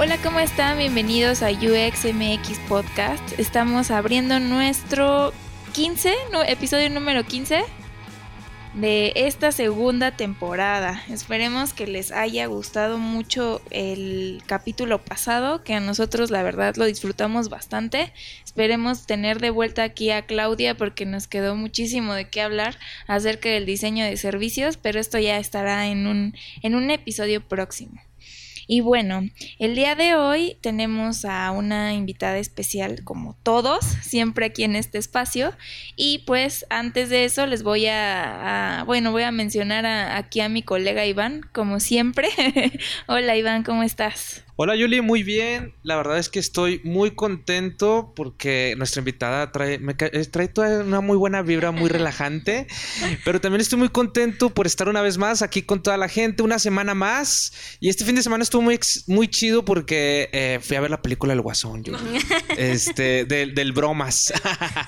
Hola, ¿cómo están? Bienvenidos a UXMX Podcast. Estamos abriendo nuestro 15, episodio número 15 de esta segunda temporada. Esperemos que les haya gustado mucho el capítulo pasado, que a nosotros la verdad lo disfrutamos bastante. Esperemos tener de vuelta aquí a Claudia porque nos quedó muchísimo de qué hablar acerca del diseño de servicios, pero esto ya estará en un, en un episodio próximo. Y bueno, el día de hoy tenemos a una invitada especial, como todos, siempre aquí en este espacio. Y pues antes de eso les voy a, bueno, voy a mencionar aquí a mi colega Iván, como siempre. Hola Iván, ¿cómo estás? Hola Yuli, muy bien. La verdad es que estoy muy contento porque nuestra invitada trae, me, eh, trae toda una muy buena vibra, muy relajante. Pero también estoy muy contento por estar una vez más aquí con toda la gente, una semana más. Y este fin de semana estuvo muy, muy chido porque eh, fui a ver la película El Guasón, Yuli. Este, del, bromas.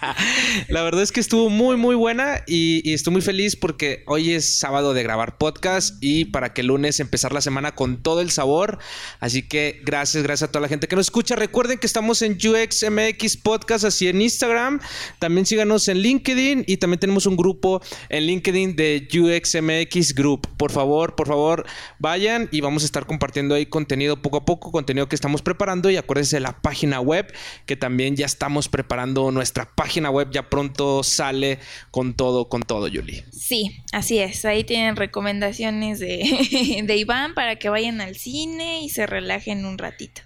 la verdad es que estuvo muy, muy buena y, y estoy muy feliz porque hoy es sábado de grabar podcast y para que el lunes empezar la semana con todo el sabor. Así que gracias, gracias a toda la gente que nos escucha. Recuerden que estamos en UXMX Podcast, así en Instagram. También síganos en LinkedIn y también tenemos un grupo en LinkedIn de UXMX Group. Por favor, por favor, vayan y vamos a estar compartiendo ahí contenido poco a poco, contenido que estamos preparando y acuérdense de la página web que también ya estamos preparando nuestra página web. Ya pronto sale con todo, con todo, Yuli. Sí, así es. Ahí tienen recomendaciones de, de Iván para que vayan al cine y se relajen en un ratito.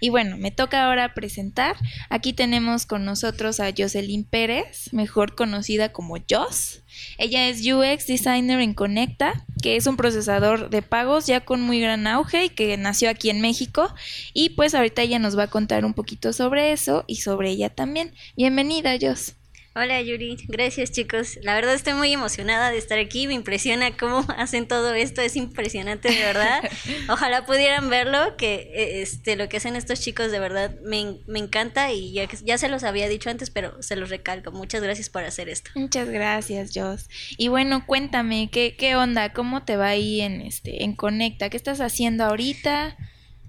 Y bueno, me toca ahora presentar. Aquí tenemos con nosotros a Jocelyn Pérez, mejor conocida como Joss. Ella es UX Designer en Conecta, que es un procesador de pagos ya con muy gran auge y que nació aquí en México. Y pues ahorita ella nos va a contar un poquito sobre eso y sobre ella también. Bienvenida, Joss. Hola Yuri, gracias chicos. La verdad estoy muy emocionada de estar aquí. Me impresiona cómo hacen todo esto, es impresionante de verdad. Ojalá pudieran verlo, que eh, este lo que hacen estos chicos de verdad me, me encanta y ya, ya se los había dicho antes, pero se los recalco. Muchas gracias por hacer esto. Muchas gracias, Joss. Y bueno, cuéntame, ¿qué, qué onda? ¿Cómo te va ahí en este en Conecta? ¿Qué estás haciendo ahorita?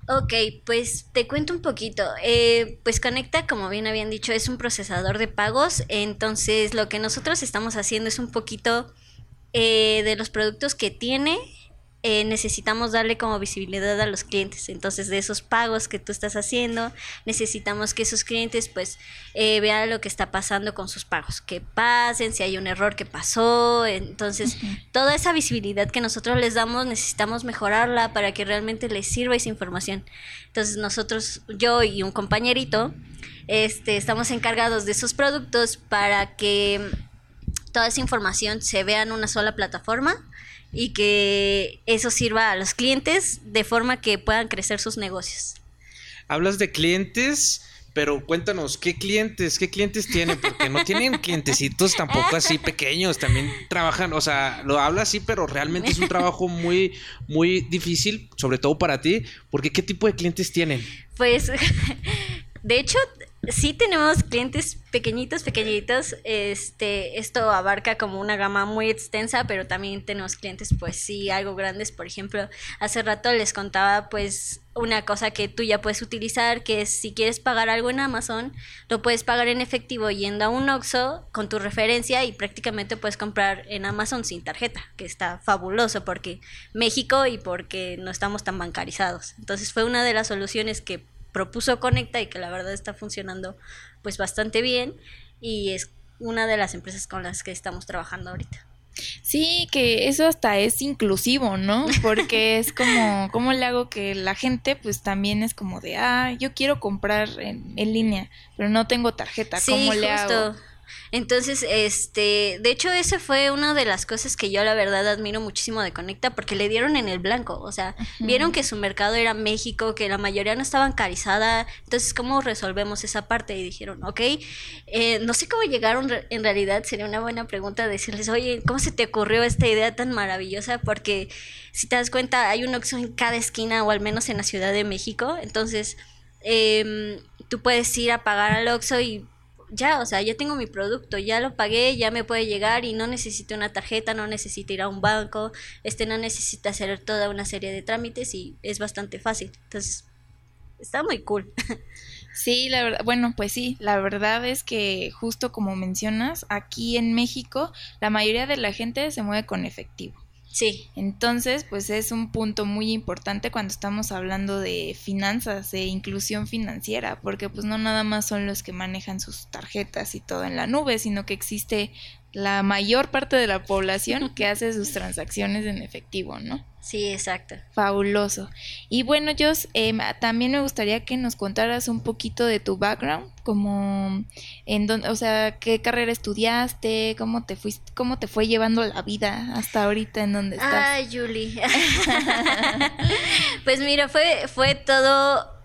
Ok, pues te cuento un poquito. Eh, pues Conecta, como bien habían dicho, es un procesador de pagos. Entonces, lo que nosotros estamos haciendo es un poquito eh, de los productos que tiene eh, necesitamos darle como visibilidad a los clientes. Entonces, de esos pagos que tú estás haciendo, necesitamos que esos clientes pues eh, vean lo que está pasando con sus pagos, que pasen, si hay un error que pasó. Entonces, toda esa visibilidad que nosotros les damos, necesitamos mejorarla para que realmente les sirva esa información. Entonces, nosotros, yo y un compañerito, este, estamos encargados de esos productos para que toda esa información se vea en una sola plataforma y que eso sirva a los clientes de forma que puedan crecer sus negocios. Hablas de clientes, pero cuéntanos, ¿qué clientes, qué clientes tienen? Porque no tienen clientecitos tampoco así pequeños, también trabajan, o sea, lo habla así, pero realmente es un trabajo muy, muy difícil, sobre todo para ti, porque ¿qué tipo de clientes tienen? Pues, de hecho, sí tenemos clientes pequeñitos, pequeñitos. Este, esto abarca como una gama muy extensa, pero también tenemos clientes, pues sí, algo grandes. Por ejemplo, hace rato les contaba, pues, una cosa que tú ya puedes utilizar, que es si quieres pagar algo en Amazon, lo puedes pagar en efectivo yendo a un Oxxo con tu referencia y prácticamente puedes comprar en Amazon sin tarjeta, que está fabuloso porque México y porque no estamos tan bancarizados. Entonces fue una de las soluciones que propuso Conecta y que la verdad está funcionando pues bastante bien y es una de las empresas con las que estamos trabajando ahorita. Sí, que eso hasta es inclusivo, ¿no? Porque es como, ¿cómo le hago que la gente pues también es como de, ah, yo quiero comprar en, en línea, pero no tengo tarjeta, ¿cómo le hago? Entonces, este, de hecho, esa fue una de las cosas que yo la verdad admiro muchísimo de Conecta, porque le dieron en el blanco, o sea, vieron que su mercado era México, que la mayoría no estaba bancarizada, entonces, ¿cómo resolvemos esa parte? Y dijeron, ok, eh, no sé cómo llegaron, en realidad sería una buena pregunta decirles, oye, ¿cómo se te ocurrió esta idea tan maravillosa? Porque si te das cuenta, hay un Oxxo en cada esquina, o al menos en la Ciudad de México, entonces... Eh, tú puedes ir a pagar al Oxxo y ya, o sea, ya tengo mi producto, ya lo pagué, ya me puede llegar y no necesito una tarjeta, no necesito ir a un banco, este no necesita hacer toda una serie de trámites y es bastante fácil. Entonces, está muy cool. Sí, la verdad, bueno, pues sí, la verdad es que justo como mencionas, aquí en México la mayoría de la gente se mueve con efectivo. Sí. Entonces, pues es un punto muy importante cuando estamos hablando de finanzas, de inclusión financiera, porque pues no nada más son los que manejan sus tarjetas y todo en la nube, sino que existe la mayor parte de la población que hace sus transacciones en efectivo, ¿no? Sí, exacto. Fabuloso. Y bueno, yo em, también me gustaría que nos contaras un poquito de tu background, como en dónde, o sea, qué carrera estudiaste, cómo te fuiste, cómo te fue llevando la vida hasta ahorita en donde estás. Ay, Julie. pues mira, fue fue todo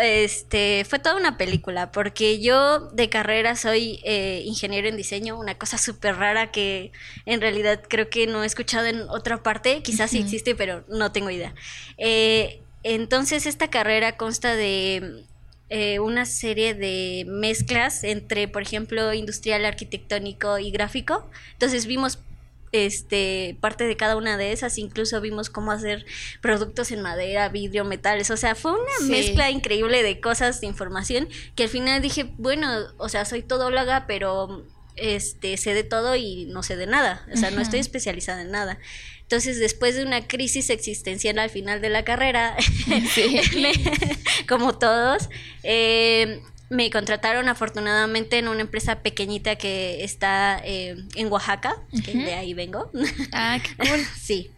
este, fue toda una película, porque yo de carrera soy eh, ingeniero en diseño, una cosa súper rara que en realidad creo que no he escuchado en otra parte, quizás sí existe, pero no tengo idea. Eh, entonces esta carrera consta de eh, una serie de mezclas entre, por ejemplo, industrial, arquitectónico y gráfico. Entonces vimos este parte de cada una de esas incluso vimos cómo hacer productos en madera vidrio metales o sea fue una mezcla increíble de cosas de información que al final dije bueno o sea soy todóloga pero este sé de todo y no sé de nada o sea no estoy especializada en nada. Entonces después de una crisis existencial al final de la carrera como todos eh, me contrataron afortunadamente en una empresa pequeñita que está eh, en Oaxaca, que de ahí vengo. Ah, qué cool. sí.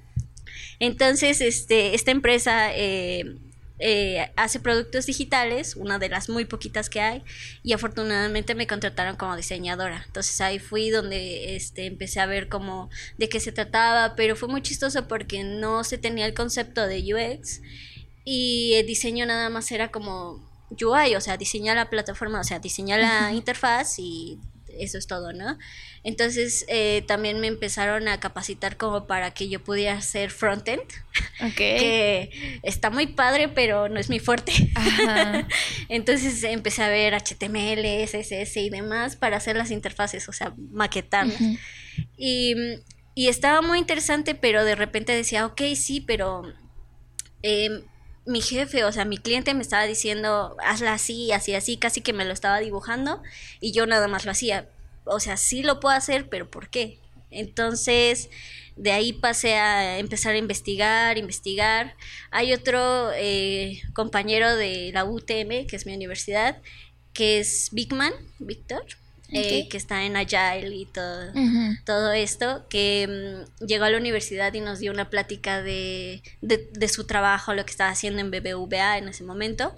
Entonces, este, esta empresa eh, eh, hace productos digitales, una de las muy poquitas que hay, y afortunadamente me contrataron como diseñadora. Entonces ahí fui donde este, empecé a ver cómo de qué se trataba, pero fue muy chistoso porque no se tenía el concepto de UX y el diseño nada más era como UI, o sea, diseñar la plataforma, o sea, diseñar la interfaz y eso es todo, ¿no? Entonces eh, también me empezaron a capacitar como para que yo pudiera hacer frontend. Ok. Que está muy padre, pero no es mi fuerte. Entonces empecé a ver HTML, CSS y demás para hacer las interfaces, o sea, maquetarlas. y, y, estaba muy interesante, pero de repente decía, ok, sí, pero... Eh, mi jefe, o sea, mi cliente me estaba diciendo, hazla así, así, así, casi que me lo estaba dibujando y yo nada más lo hacía. O sea, sí lo puedo hacer, pero ¿por qué? Entonces, de ahí pasé a empezar a investigar, investigar. Hay otro eh, compañero de la UTM, que es mi universidad, que es Bigman, Víctor. Eh, que está en Agile y todo, todo esto, que mm, llegó a la universidad y nos dio una plática de, de, su trabajo, lo que estaba haciendo en BBVA en ese momento.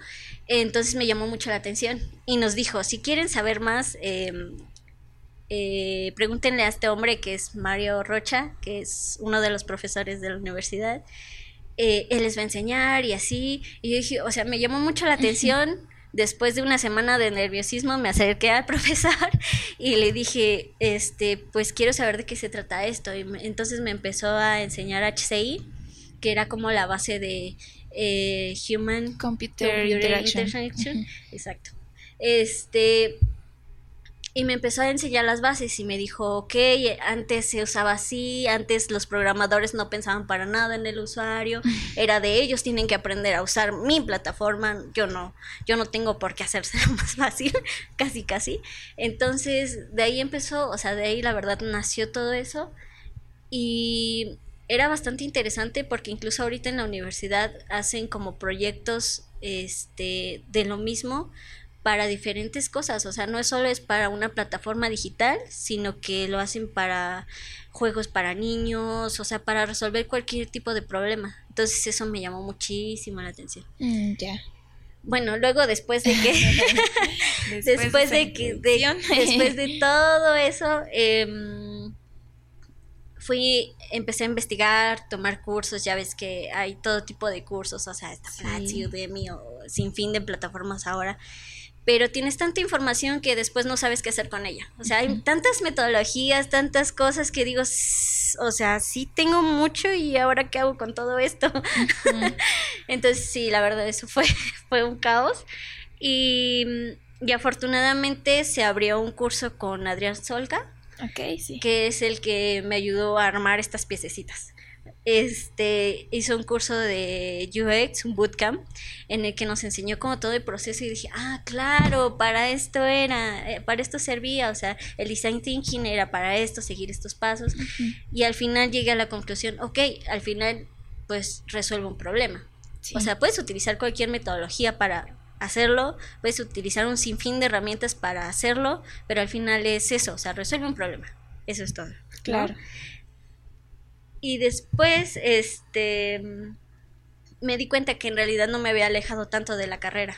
Entonces me llamó mucho la atención y nos dijo, si quieren saber más, em, eh, pregúntenle a este hombre que es Mario Rocha, que es uno de los profesores de la universidad. Eh, él les va a enseñar y así. Y yo dije, o sea, me llamó mucho la atención después de una semana de nerviosismo me acerqué al profesor y le dije, este, pues quiero saber de qué se trata esto. Y entonces me empezó a enseñar HCI, que era como la base de eh, Human Computer, Interaction. Exacto. Este, y me empezó a enseñar las bases y me dijo, ok, antes se usaba así, antes los programadores no pensaban para nada en el usuario, era de ellos, tienen que aprender a usar mi plataforma, yo no, yo no tengo por qué hacerse más fácil, casi casi. Entonces, de ahí empezó, o sea, de ahí la verdad nació todo eso y era bastante interesante porque incluso ahorita en la universidad hacen como proyectos este de lo mismo para diferentes cosas, o sea, no solo es para una plataforma digital, sino que lo hacen para juegos para niños, o sea, para resolver cualquier tipo de problema. Entonces eso me llamó muchísimo la atención. Mm, ya. Bueno, luego después de que después, de, que después de todo eso em, fui empecé a investigar, tomar cursos, ya ves que hay todo tipo de cursos, o sea, está sí. Udemy o sin fin de plataformas ahora pero tienes tanta información que después no sabes qué hacer con ella. O sea, hay tantas metodologías, tantas cosas que digo, o sea, sí tengo mucho y ahora qué hago con todo esto. Entonces, sí, la verdad, eso fue, fue un caos. Y, y, afortunadamente se abrió un curso con Adrián Solga. sí. Que es el que me ayudó a armar estas piececitas este, hizo un curso de UX, un bootcamp, en el que nos enseñó como todo el proceso y dije, ah, claro, para esto era, eh, para esto servía, o sea, el design thinking era para esto, seguir estos pasos. Y al final llegué a la conclusión, ok, al final pues resuelve un problema. O sea, puedes utilizar cualquier metodología para hacerlo, puedes utilizar un sinfín de herramientas para hacerlo, pero al final es eso, o sea, resuelve un problema. Eso es todo. Claro. Y después, este, me di cuenta que en realidad no me había alejado tanto de la carrera.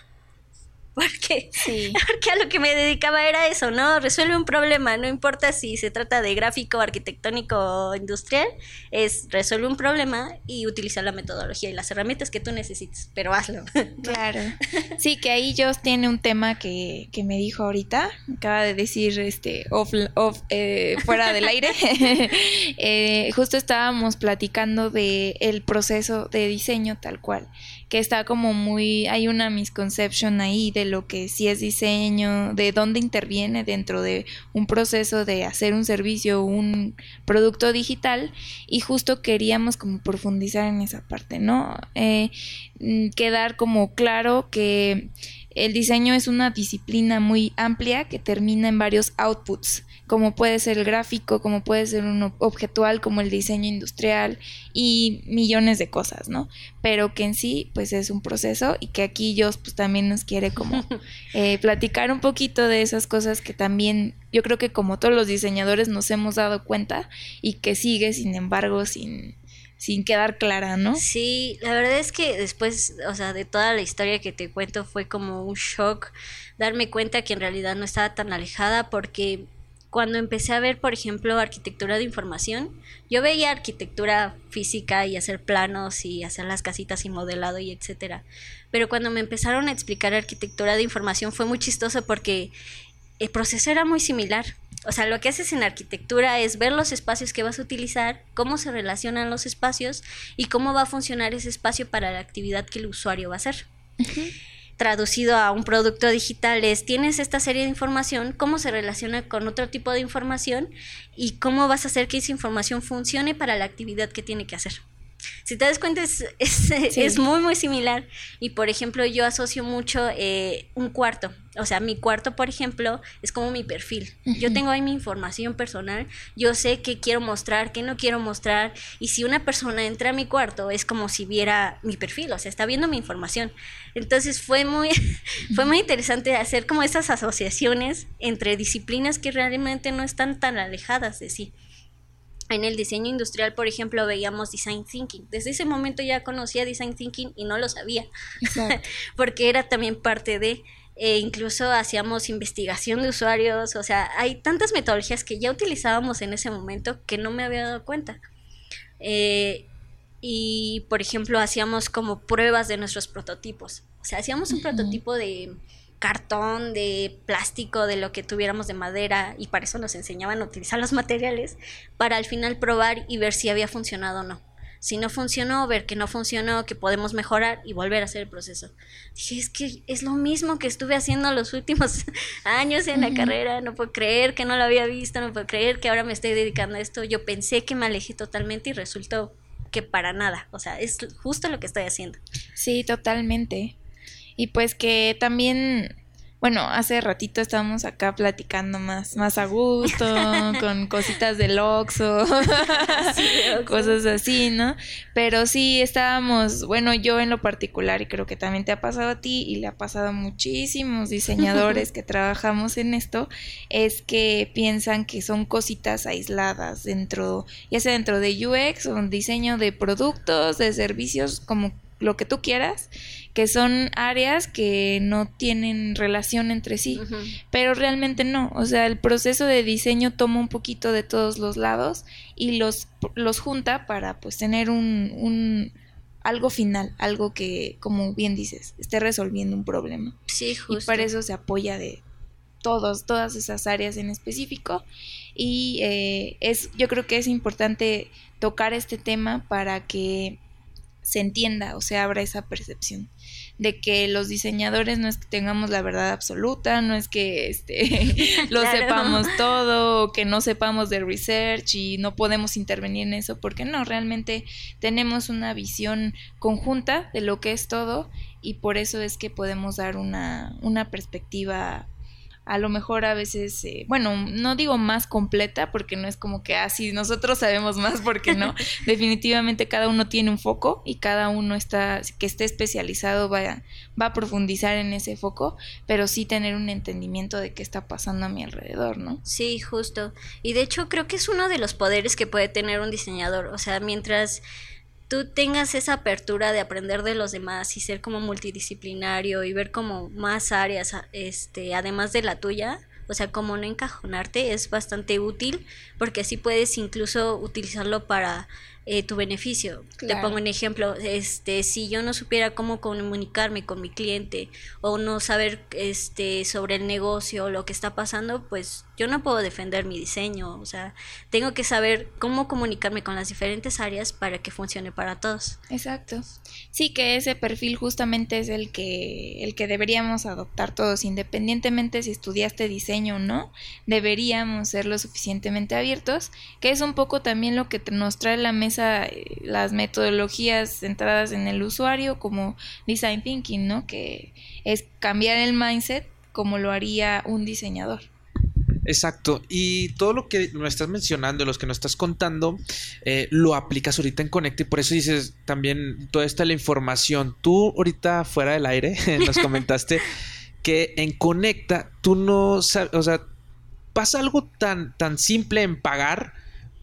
Porque, sí. porque a lo que me dedicaba era eso, ¿no? Resuelve un problema, no importa si se trata de gráfico, arquitectónico o industrial, es resuelve un problema y utiliza la metodología y las herramientas que tú necesites, pero hazlo. Claro. Sí, que ahí Joss tiene un tema que, que me dijo ahorita, acaba de decir este off, off eh, fuera del aire. eh, justo estábamos platicando de el proceso de diseño tal cual que está como muy, hay una misconception ahí de lo que sí es diseño, de dónde interviene dentro de un proceso de hacer un servicio, un producto digital y justo queríamos como profundizar en esa parte, ¿no? Eh, mm, quedar como claro que el diseño es una disciplina muy amplia que termina en varios outputs como puede ser el gráfico, como puede ser un objetual, como el diseño industrial y millones de cosas, ¿no? Pero que en sí, pues es un proceso y que aquí yo pues también nos quiere como eh, platicar un poquito de esas cosas que también yo creo que como todos los diseñadores nos hemos dado cuenta y que sigue, sin embargo, sin sin quedar clara, ¿no? Sí, la verdad es que después, o sea, de toda la historia que te cuento fue como un shock darme cuenta que en realidad no estaba tan alejada porque cuando empecé a ver, por ejemplo, arquitectura de información, yo veía arquitectura física y hacer planos y hacer las casitas y modelado y etcétera. Pero cuando me empezaron a explicar arquitectura de información fue muy chistoso porque el proceso era muy similar. O sea, lo que haces en arquitectura es ver los espacios que vas a utilizar, cómo se relacionan los espacios y cómo va a funcionar ese espacio para la actividad que el usuario va a hacer traducido a un producto digital es, tienes esta serie de información, cómo se relaciona con otro tipo de información y cómo vas a hacer que esa información funcione para la actividad que tiene que hacer. Si te das cuenta, es, es, muy, muy similar. Y por ejemplo, yo asocio mucho eh, un cuarto. O sea, mi cuarto, por ejemplo, es como mi perfil. Yo tengo ahí mi información personal. Yo sé qué quiero mostrar, qué no quiero mostrar. Y si una persona entra a mi cuarto, es como si viera mi perfil. O sea, está viendo mi información. Entonces fue muy, fue muy interesante hacer como esas asociaciones entre disciplinas que realmente no están tan alejadas de sí en el diseño industrial, por ejemplo, veíamos design thinking. Desde ese momento ya conocía design thinking y no lo sabía, porque era también parte de, e incluso hacíamos investigación de usuarios, o sea, hay tantas metodologías que ya utilizábamos en ese momento que no me había dado cuenta. Eh, y, por ejemplo, hacíamos como pruebas de nuestros prototipos. O sea, hacíamos un prototipo de cartón, de plástico, de lo que tuviéramos de madera y para eso nos enseñaban a utilizar los materiales para al final probar y ver si había funcionado o no. Si no funcionó, ver que no funcionó, que podemos mejorar y volver a hacer el proceso. Dije, es que es lo mismo que estuve haciendo los últimos años en la carrera, no puedo creer que no lo había visto, no puedo creer que ahora me estoy dedicando a esto. Yo pensé que me alejé totalmente y resultó que para nada, o sea, es justo lo que estoy haciendo. Sí, totalmente. Y pues que también bueno, hace ratito estábamos acá platicando más, más a gusto, con cositas del Oxxo, cosas así, ¿no? Pero sí estábamos, bueno, yo en lo particular, y creo que también te ha pasado a ti, y le ha pasado a muchísimos diseñadores que trabajamos en esto, es que piensan que son cositas aisladas dentro, ya sea dentro de UX o diseño de productos, de servicios, como lo que tú quieras, que son áreas que no tienen relación entre sí, pero realmente no, o sea, el proceso de diseño toma un poquito de todos los lados y los, los junta para pues tener un, un algo final, algo que, como bien dices, esté resolviendo un problema. Sí, justo. Y para eso se apoya de todos, todas esas áreas en específico. Y eh, es, yo creo que es importante tocar este tema para que se entienda o se abra esa percepción de que los diseñadores no es que tengamos la verdad absoluta, no es que este lo sepamos todo o que no sepamos de research y no podemos intervenir en eso, porque no, realmente tenemos una visión conjunta de lo que es todo y por eso es que podemos dar una, una perspectiva a lo mejor a veces, eh, bueno, no digo más completa porque no es como que así ah, nosotros sabemos más porque no, definitivamente cada uno tiene un foco y cada uno está, que esté especializado va, va a profundizar en ese foco, pero sí tener un entendimiento de qué está pasando a mi alrededor, ¿no? Sí, justo. Y de hecho creo que es uno de los poderes que puede tener un diseñador, o sea, mientras tú tengas esa apertura de aprender de los demás y ser como multidisciplinario y ver como más áreas este además de la tuya o sea como no encajonarte es bastante útil porque así puedes incluso utilizarlo para eh, tu beneficio. Te pongo un ejemplo, este, si yo no supiera cómo comunicarme con mi cliente o no saber este, sobre el negocio o lo que está pasando, pues yo no puedo defender mi diseño. O sea, tengo que saber cómo comunicarme con las diferentes áreas para que funcione para todos. Exacto. Sí, que ese perfil justamente es el que, el que deberíamos adoptar todos, independientemente si estudiaste diseño o no, deberíamos ser lo suficientemente abiertos, que es un poco también lo que nos trae la mesa eh, las metodologías centradas en el usuario como design thinking, ¿no? Que es cambiar el mindset como lo haría un diseñador. Exacto. Y todo lo que nos estás mencionando, los que nos estás contando, eh, lo aplicas ahorita en Connect y por eso dices también toda esta la información. Tú ahorita fuera del aire nos comentaste que en Conecta tú no sabes, o sea, pasa algo tan, tan simple en pagar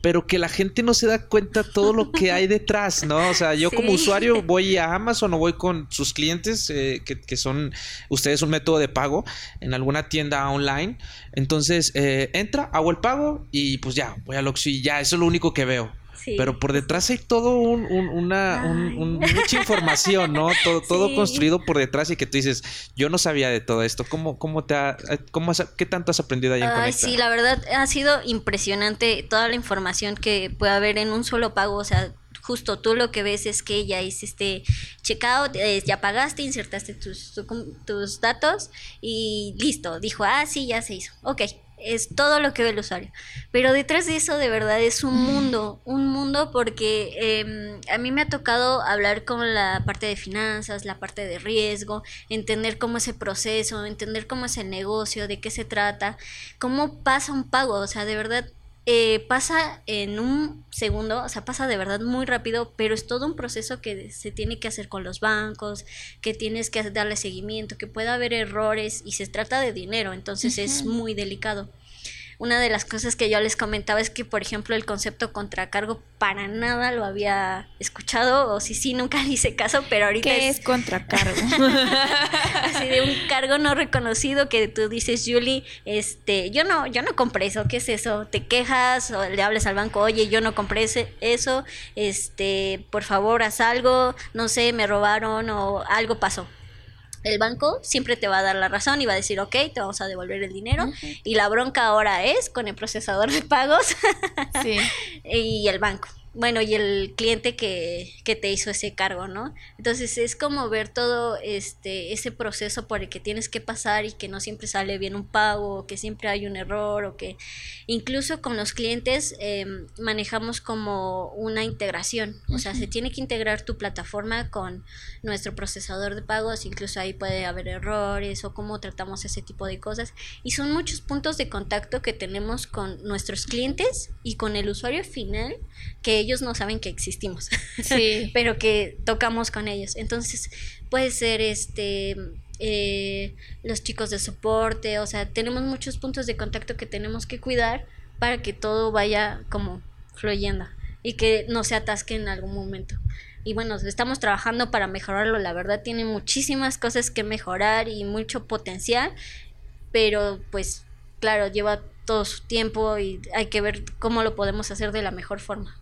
pero que la gente no se da cuenta todo lo que hay detrás, ¿no? O sea, yo como usuario voy a Amazon o voy con sus clientes, eh, que, son ustedes un método de pago en alguna tienda online. Entonces, eh, entra, hago el pago y pues ya, voy a Oxxo y ya, eso es lo único que veo. Pero por detrás hay todo un, una mucha información, ¿no? Todo, todo construido por detrás y que tú dices, yo no sabía de todo esto. ¿Cómo, cómo te ha, cómo qué tanto has aprendido ahí en Ay, Sí, la verdad ha sido impresionante toda la información que puede haber en un solo pago. O sea, justo tú lo que ves es que ya hiciste checkout, eh, ya pagaste, insertaste tus, tus datos y listo. Dijo, ah, sí, ya se hizo. Ok, es todo lo que ve el usuario. Pero detrás de eso de verdad es un mundo, un mundo porque em, a mí me ha tocado hablar con la parte de finanzas, la parte de riesgo, entender cómo es el proceso, entender cómo es el negocio, de qué se trata, cómo pasa un pago, o sea, de verdad eh, pasa en un segundo, o sea, pasa de verdad muy rápido, pero es todo un proceso que se tiene que hacer con los bancos, que tienes que darle seguimiento, que puede haber errores y se trata de dinero, entonces es muy delicado una de las cosas que yo les comentaba es que, por ejemplo, el concepto contracargo para nada lo había escuchado, o si sí, nunca le hice caso, pero ahorita ¿Qué es, contracargo? Así de un cargo no reconocido que tú dices, Julie, este, yo no, yo no compré eso, ¿qué es eso? Te quejas o le hablas al banco, oye, yo no compré eso, este, por favor, haz algo, no sé, me robaron o algo pasó el banco siempre te va a dar la razón y va a decir, ok, te vamos a devolver el dinero. Y la bronca ahora es con el procesador de pagos y el banco. Bueno, y el cliente que, que, te hizo ese cargo, ¿no? Entonces es como ver todo este, ese proceso por el que tienes que pasar y que no siempre sale bien un pago, o que siempre hay un error, o que incluso con los clientes em, manejamos como una integración, o sea, se tiene que integrar tu plataforma con nuestro procesador de pagos, incluso ahí puede haber errores o cómo tratamos ese tipo de cosas. Y son muchos puntos de contacto que tenemos con nuestros clientes y con el usuario final que ellos no saben que existimos, sí. pero que tocamos con ellos. Entonces, puede ser este eh, los chicos de soporte, o sea, tenemos muchos puntos de contacto que tenemos que cuidar para que todo vaya como fluyendo y que no se atasque en algún momento. Y bueno, estamos trabajando para mejorarlo, la verdad tiene muchísimas cosas que mejorar y mucho potencial, pero pues claro, lleva todo su tiempo y hay que ver cómo lo podemos hacer de la mejor forma.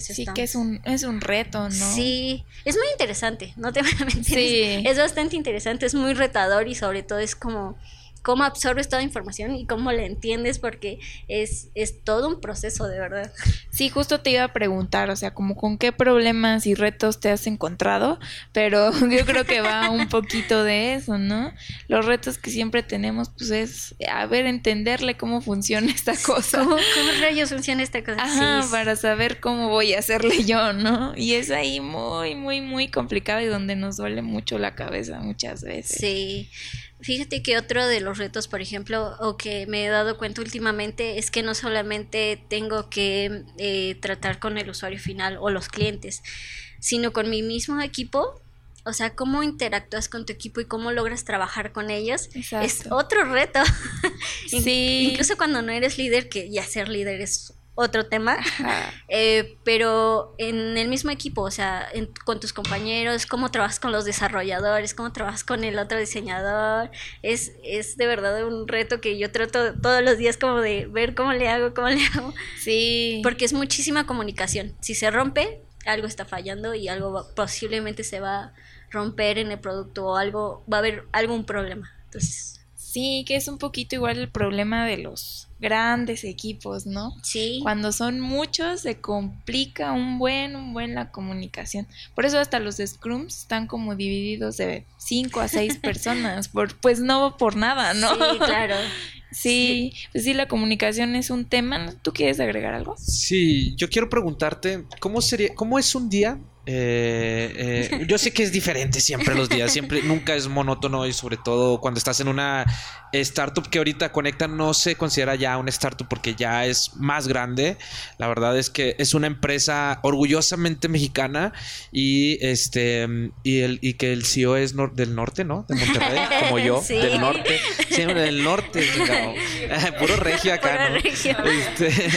Sí, que es un, es un reto, ¿no? Sí, es muy interesante, no te voy a mentir. Sí. Es, bastante interesante, es muy retador y sobre todo es como cómo absorbes toda información y cómo la entiendes, porque es, es todo un proceso, de verdad. Sí, justo te iba a preguntar, o sea, como con qué problemas y retos te has encontrado, pero yo creo que va un poquito de eso, ¿no? Los retos que siempre tenemos, pues es, a ver, entenderle cómo funciona esta cosa. ¿Cómo, rayos funciona esta cosa? Ajá, para saber cómo voy a hacerle yo, ¿no? Y es ahí muy, muy, muy complicado y donde nos duele mucho la cabeza muchas veces. Sí. Fíjate que otro de los retos, por ejemplo, o que me he dado cuenta últimamente, es que no solamente tengo que eh, tratar con el usuario final o los clientes, sino con mi mismo equipo. O sea, cómo interactúas con tu equipo y cómo logras trabajar con ellos es otro reto. Sí. Incluso cuando no eres líder, que ya ser líder es otro tema, eh, pero en el mismo equipo, o sea, con tus compañeros, cómo trabajas con los desarrolladores, cómo trabajas con el otro diseñador, es, es de verdad un reto que yo trato todos los días como de ver cómo le hago, cómo le hago. Sí. Porque es muchísima comunicación. Si se rompe, algo está fallando y algo posiblemente se va a romper en el producto o algo, va a haber algún problema. Entonces... Sí, que es un poquito igual el problema de los grandes equipos, ¿no? Sí. Cuando son muchos se complica un buen, un buen la comunicación. Por eso hasta los scrums están como divididos de cinco a seis personas, por, pues no por nada, ¿no? Sí, claro. Sí, pues sí, la comunicación es un tema. ¿Tú quieres agregar algo? Sí, yo quiero preguntarte, ¿cómo sería, cómo es un día eh, eh, yo sé que es diferente siempre los días, siempre, nunca es monótono y sobre todo cuando estás en una startup que ahorita Conecta no se considera ya una startup porque ya es más grande. La verdad es que es una empresa orgullosamente mexicana y este y el y que el CEO es del norte, ¿no? De Monterrey, como yo, del norte, siempre del norte, puro regio acá, ¿no? Este,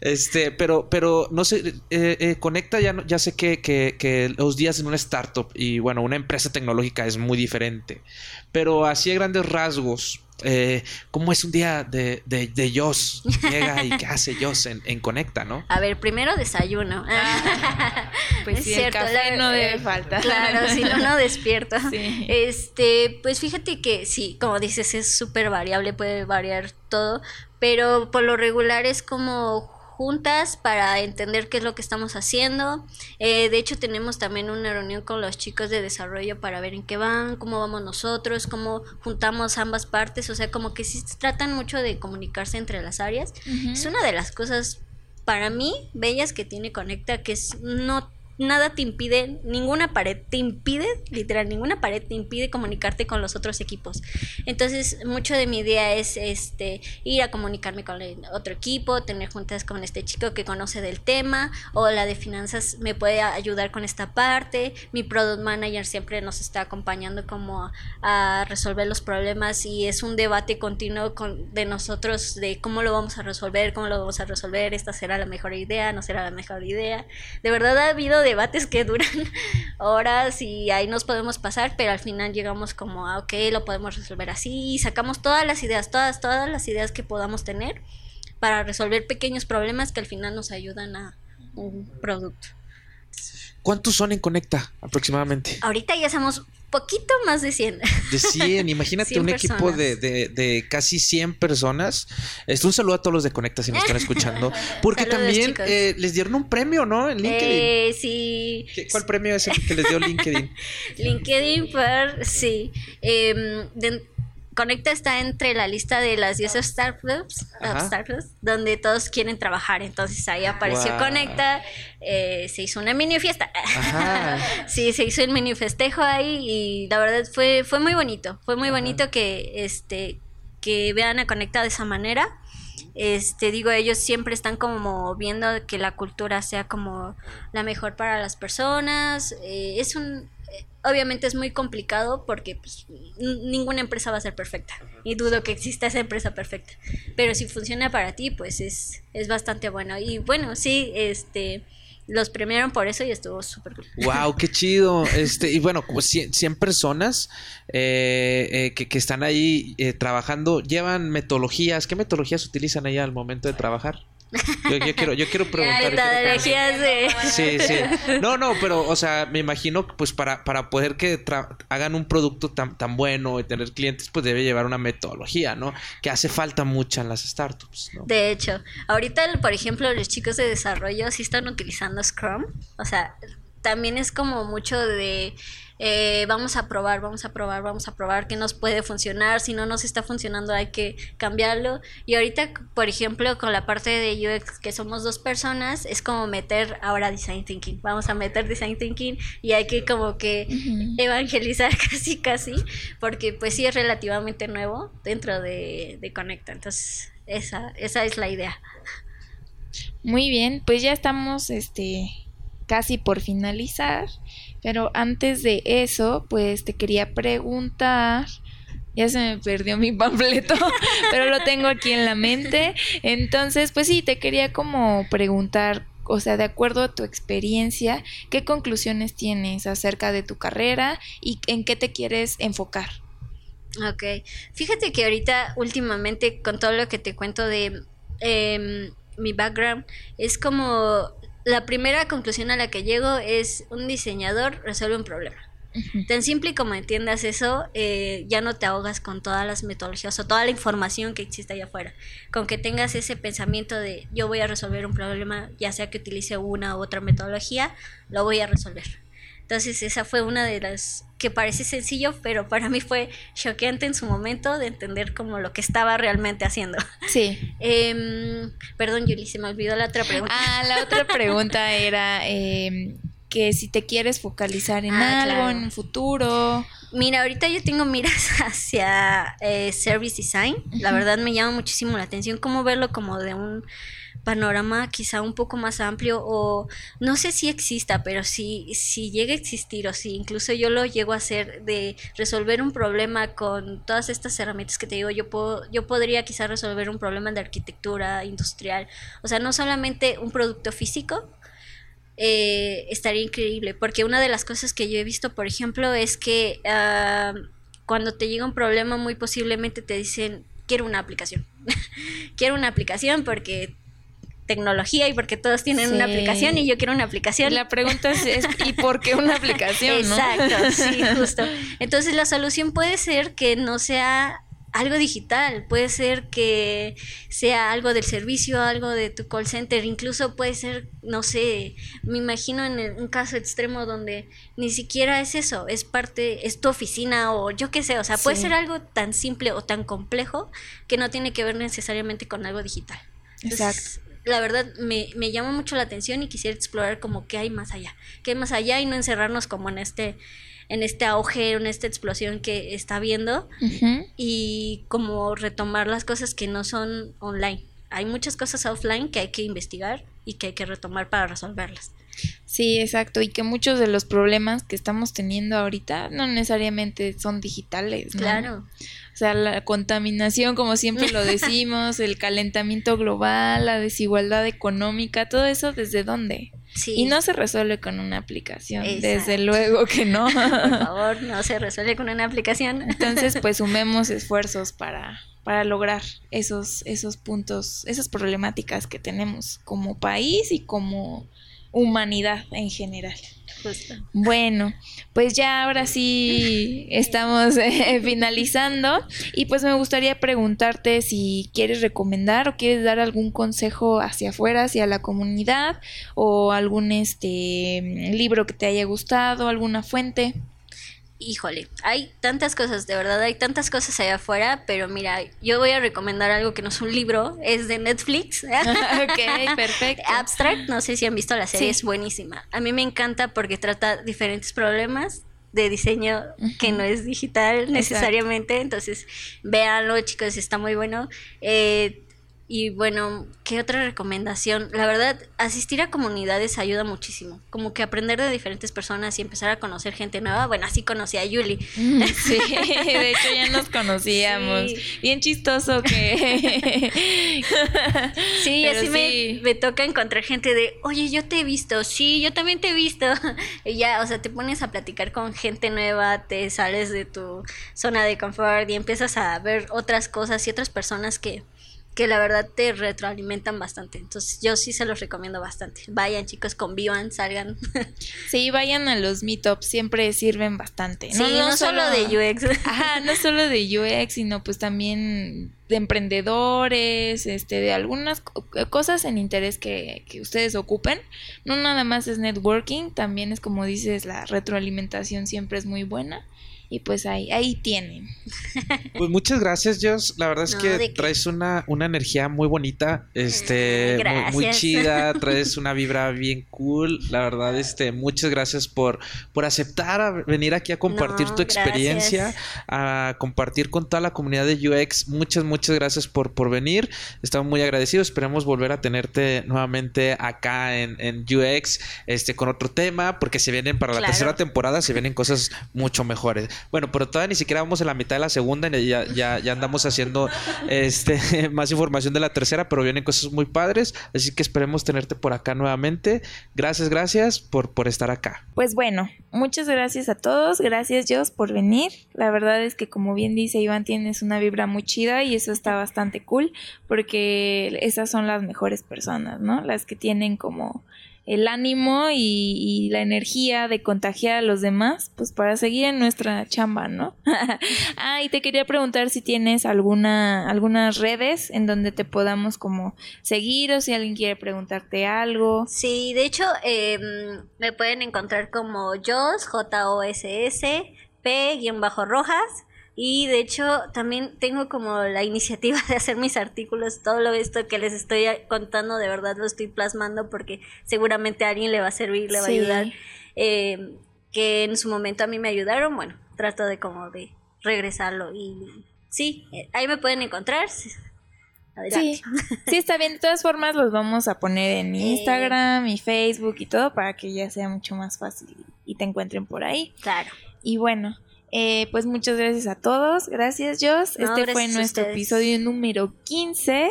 este, pero pero no sé, eh, Conecta ya ya sé que que, los días en una startup y bueno, una empresa tecnológica es muy diferente. Pero así a grandes rasgos, eh, ¿cómo es un día de, de, de Joss? Llega y qué hace Joss en, en, Conecta, ¿no? A ver, primero desayuno. pues sí, el café no debe faltar. Claro, si no, no despierto. Este, pues fíjate que sí, como dices, es súper variable, puede variar todo, pero por lo regular es como juntas para entender qué es lo que estamos haciendo. Eh, de hecho, tenemos también una reunión con los chicos de desarrollo para ver en qué van, cómo vamos nosotros, cómo juntamos ambas partes. O sea, como que sí tratan mucho de comunicarse entre las áreas. Es una de las cosas para mí bellas que tiene Conecta, que es no nada te impide, ninguna pared te impide, literal, ninguna pared te impide comunicarte con los otros equipos. Entonces, mucho de mi idea es este ir a comunicarme con el otro equipo, tener juntas con este chico que conoce del tema, o la de finanzas me puede ayudar con esta parte. Mi product manager siempre nos está acompañando como a, resolver los problemas y es un debate continuo con, de nosotros de cómo lo vamos a resolver, cómo lo vamos a resolver, esta será la mejor idea, no será la mejor idea. De verdad ha habido debates que duran horas y ahí nos podemos pasar, pero al final llegamos como a, ok, lo podemos resolver así y sacamos todas las ideas, todas, todas las ideas que podamos tener para resolver pequeños problemas que al final nos ayudan a un producto. ¿Cuántos son en Conecta aproximadamente? Ahorita ya somos poquito más de 100. De 100, imagínate 100 un equipo de, de, de casi 100 personas. Este, un saludo a todos los de Conecta si nos están escuchando. Porque Saludos, también eh, les dieron un premio, ¿no? En LinkedIn. Eh, sí. ¿Qué- ¿Cuál premio es el que les dio LinkedIn? LinkedIn por, sí. De- Conecta está entre la lista de las 10 startups, donde todos quieren trabajar. Entonces ahí apareció Wow. Conecta, eh, se hizo una mini fiesta. Sí, se hizo el mini festejo ahí y la verdad fue, fue muy bonito. Fue muy bonito que este que vean a Conecta de esa manera. Este, digo, ellos siempre están como viendo que la cultura sea como la mejor para las personas. Eh, es un obviamente es muy complicado porque pues, ninguna empresa va a ser perfecta y dudo que exista esa empresa perfecta. Pero si funciona para ti, pues es, es bastante bueno. Y bueno, sí, este los premiaron por eso y estuvo súper cool. Wow, qué chido. Este, y bueno, como 100, 100 personas eh, eh, que, que están ahí eh, trabajando, llevan metodologías. ¿Qué metodologías utilizan allá al momento de trabajar? Yo, yo quiero, yo quiero preguntar. De... Sí, sí. No, no, pero, o sea, me imagino que pues para, para poder que tra- hagan un producto tan, tan bueno y tener clientes, pues debe llevar una metodología, ¿no? Que hace falta mucha en las startups, ¿no? De hecho, ahorita, por ejemplo, los chicos de desarrollo sí están utilizando Scrum. O sea, también es como mucho de eh, vamos a probar, vamos a probar, vamos a probar qué nos puede funcionar. Si no nos está funcionando, hay que cambiarlo. Y ahorita, por ejemplo, con la parte de UX, que somos dos personas, es como meter ahora Design Thinking. Vamos a meter Design Thinking y hay que como que evangelizar casi casi porque pues sí es relativamente nuevo dentro de, de Conecta entonces esa, esa es la idea Muy bien, pues ya estamos este casi por finalizar, pero antes de eso, pues te quería preguntar, ya se me perdió mi panfleto, pero lo tengo aquí en la mente. Entonces, pues sí, te quería como preguntar, o sea, de acuerdo a tu experiencia, ¿qué conclusiones tienes acerca de tu carrera y en qué te quieres enfocar? Ok, fíjate que ahorita últimamente con todo lo que te cuento de em, mi background es como la primera conclusión a la que llego es un diseñador resuelve un problema. Tan simple como entiendas eso, eh, ya no te ahogas con todas las metodologías o toda la información que existe allá afuera. Con que tengas ese pensamiento de yo voy a resolver un problema, ya sea que utilice una u otra metodología, lo voy a resolver. Entonces esa fue una de las que parece sencillo, pero para mí fue choqueante en su momento de entender como lo que estaba realmente haciendo. Sí. Em, perdón, Yuli, se me olvidó la otra pregunta. Ah, la otra pregunta era em, que si te quieres focalizar en Ah, algo claro. en un futuro. Mira, ahorita yo tengo miras hacia eh, service design. La verdad me llama muchísimo la atención cómo verlo como de un panorama quizá un poco más amplio o no sé si exista, pero si, si llega a existir o si incluso yo lo llego a hacer de resolver un problema con todas estas herramientas que te digo, yo puedo, yo podría quizá resolver un problema de arquitectura industrial, o sea, no solamente un producto físico, eh, estaría increíble. Porque una de las cosas que yo he visto, por ejemplo, es que ah, cuando te llega un problema, muy posiblemente te dicen, quiero una aplicación. quiero una aplicación porque tecnología y porque todos tienen una aplicación y yo quiero una aplicación. La pregunta es, es, ¿y por qué una aplicación? no? Exacto, sí, justo. Entonces la solución puede ser que no sea algo digital, puede ser que sea algo del servicio, algo de tu call center, incluso puede ser, no sé, me imagino en el- un caso extremo donde ni siquiera es eso, es parte, es tu oficina o yo qué sé, o sea, puede Sí. ser algo tan simple o tan complejo que no tiene que ver necesariamente con algo digital. Entonces, la verdad me, me llama mucho la atención y quisiera explorar como qué hay más allá, qué hay más allá y no encerrarnos como en este en este auge, en esta explosión que está viendo y como retomar las cosas que no son online. Hay muchas cosas offline que hay que investigar y que hay que retomar para resolverlas. Sí, exacto. Y que muchos de los problemas que estamos teniendo ahorita no necesariamente son digitales, ¿no? Claro. O sea, la contaminación, como siempre lo decimos, el calentamiento global, la desigualdad económica, todo eso, ¿desde dónde? Sí. Y no se resuelve con una aplicación, Exacto. desde luego que no. por favor, no se resuelve con una aplicación. Entonces, pues sumemos esfuerzos para, para lograr esos, esos puntos, esas problemáticas que tenemos como país y como humanidad en general. Bueno, pues ya ahora sí estamos eh, finalizando. Y pues me gustaría preguntarte si quieres recomendar o quieres dar algún consejo hacia afuera, hacia la comunidad o algún este libro que te haya gustado, alguna fuente híjole, hay tantas cosas, de verdad, hay tantas cosas allá afuera, pero mira, yo voy a recomendar algo que no es un libro, es de Netflix. ok, perfecto. Abstract, no sé si han visto la serie, es buenísima. A mí me encanta porque trata diferentes problemas de diseño que no es digital necesariamente, entonces véanlo chicos, está muy bueno. Eh, y bueno, ¿qué otra recomendación? La verdad, asistir a comunidades ayuda muchísimo. Como que aprender de diferentes personas y empezar a conocer gente nueva. Bueno, así conocí a Yuli. Mm, sí, de hecho ya nos conocíamos. Bien chistoso que... sí, así Me, me, toca encontrar gente de, oye, yo te he visto. Sí, yo también te he visto. y ya, o sea, te pones a platicar con gente nueva, te sales de tu zona de confort y empiezas a ver otras cosas y otras personas que que la verdad te retroalimentan bastante. Entonces yo sí se los recomiendo bastante. Vayan chicos, convivan, salgan. Sí, vayan a los meetups, siempre sirven bastante. Sí, no, solo, de UX. Ajá, no solo de UX, sino pues también de emprendedores, este, de algunas cosas en interés que, que ustedes ocupen. No nada más es networking, también es como dices, la retroalimentación siempre es muy buena y pues ahí, ahí tienen. Pues muchas gracias, Jos. La verdad es que traes una, una energía muy bonita, este, muy, chida, traes una vibra bien cool. La verdad, este, muchas gracias por, por aceptar venir aquí a compartir tu experiencia, a compartir con toda la comunidad de UX. Muchas, muchas gracias por, por venir. Estamos muy agradecidos. Esperemos volver a tenerte nuevamente acá en, en UX, este, con otro tema, porque se vienen para la tercera temporada, se vienen cosas mucho mejores. Bueno, pero todavía ni siquiera vamos en la mitad de la segunda ya, ya, ya andamos haciendo este más información de la tercera, pero vienen cosas muy padres, así que esperemos tenerte por acá nuevamente. Gracias, gracias por, por estar acá. Pues bueno, muchas gracias a todos, gracias Jos por venir. La verdad es que como bien dice Iván, tienes una vibra muy chida y eso está bastante cool porque esas son las mejores personas, ¿no? Las que tienen como el ánimo y, la energía de contagiar a los demás, pues para seguir en nuestra chamba, ¿no? ah, y te quería preguntar si tienes alguna, algunas redes en donde te podamos como seguir o si alguien quiere preguntarte algo. Sí, de hecho, em, me pueden encontrar como Jos, J-O-S-S, P-Rojas. Y de hecho también tengo como la iniciativa de hacer mis artículos, todo lo esto que les estoy contando de verdad lo estoy plasmando porque seguramente a alguien le va a servir, le va a ayudar. Eh, que en su momento a mí me ayudaron, bueno, trato de como de regresarlo y sí, eh, ahí me pueden encontrar. Sí, sí, está bien. De todas formas, los vamos a poner en Instagram y Facebook y todo para que ya sea mucho más fácil y te encuentren por ahí. Claro. Y bueno, eh, pues muchas gracias a todos. Gracias, Jos. este fue nuestro episodio número 15.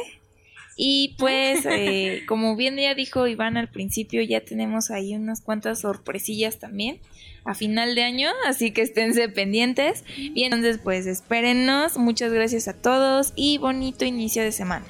Y pues, eh, como bien ya dijo Iván al principio, ya tenemos ahí unas cuantas sorpresillas también a final de año, así que esténse pendientes. Y entonces, pues, espérennos. Muchas gracias a todos y bonito inicio de semana.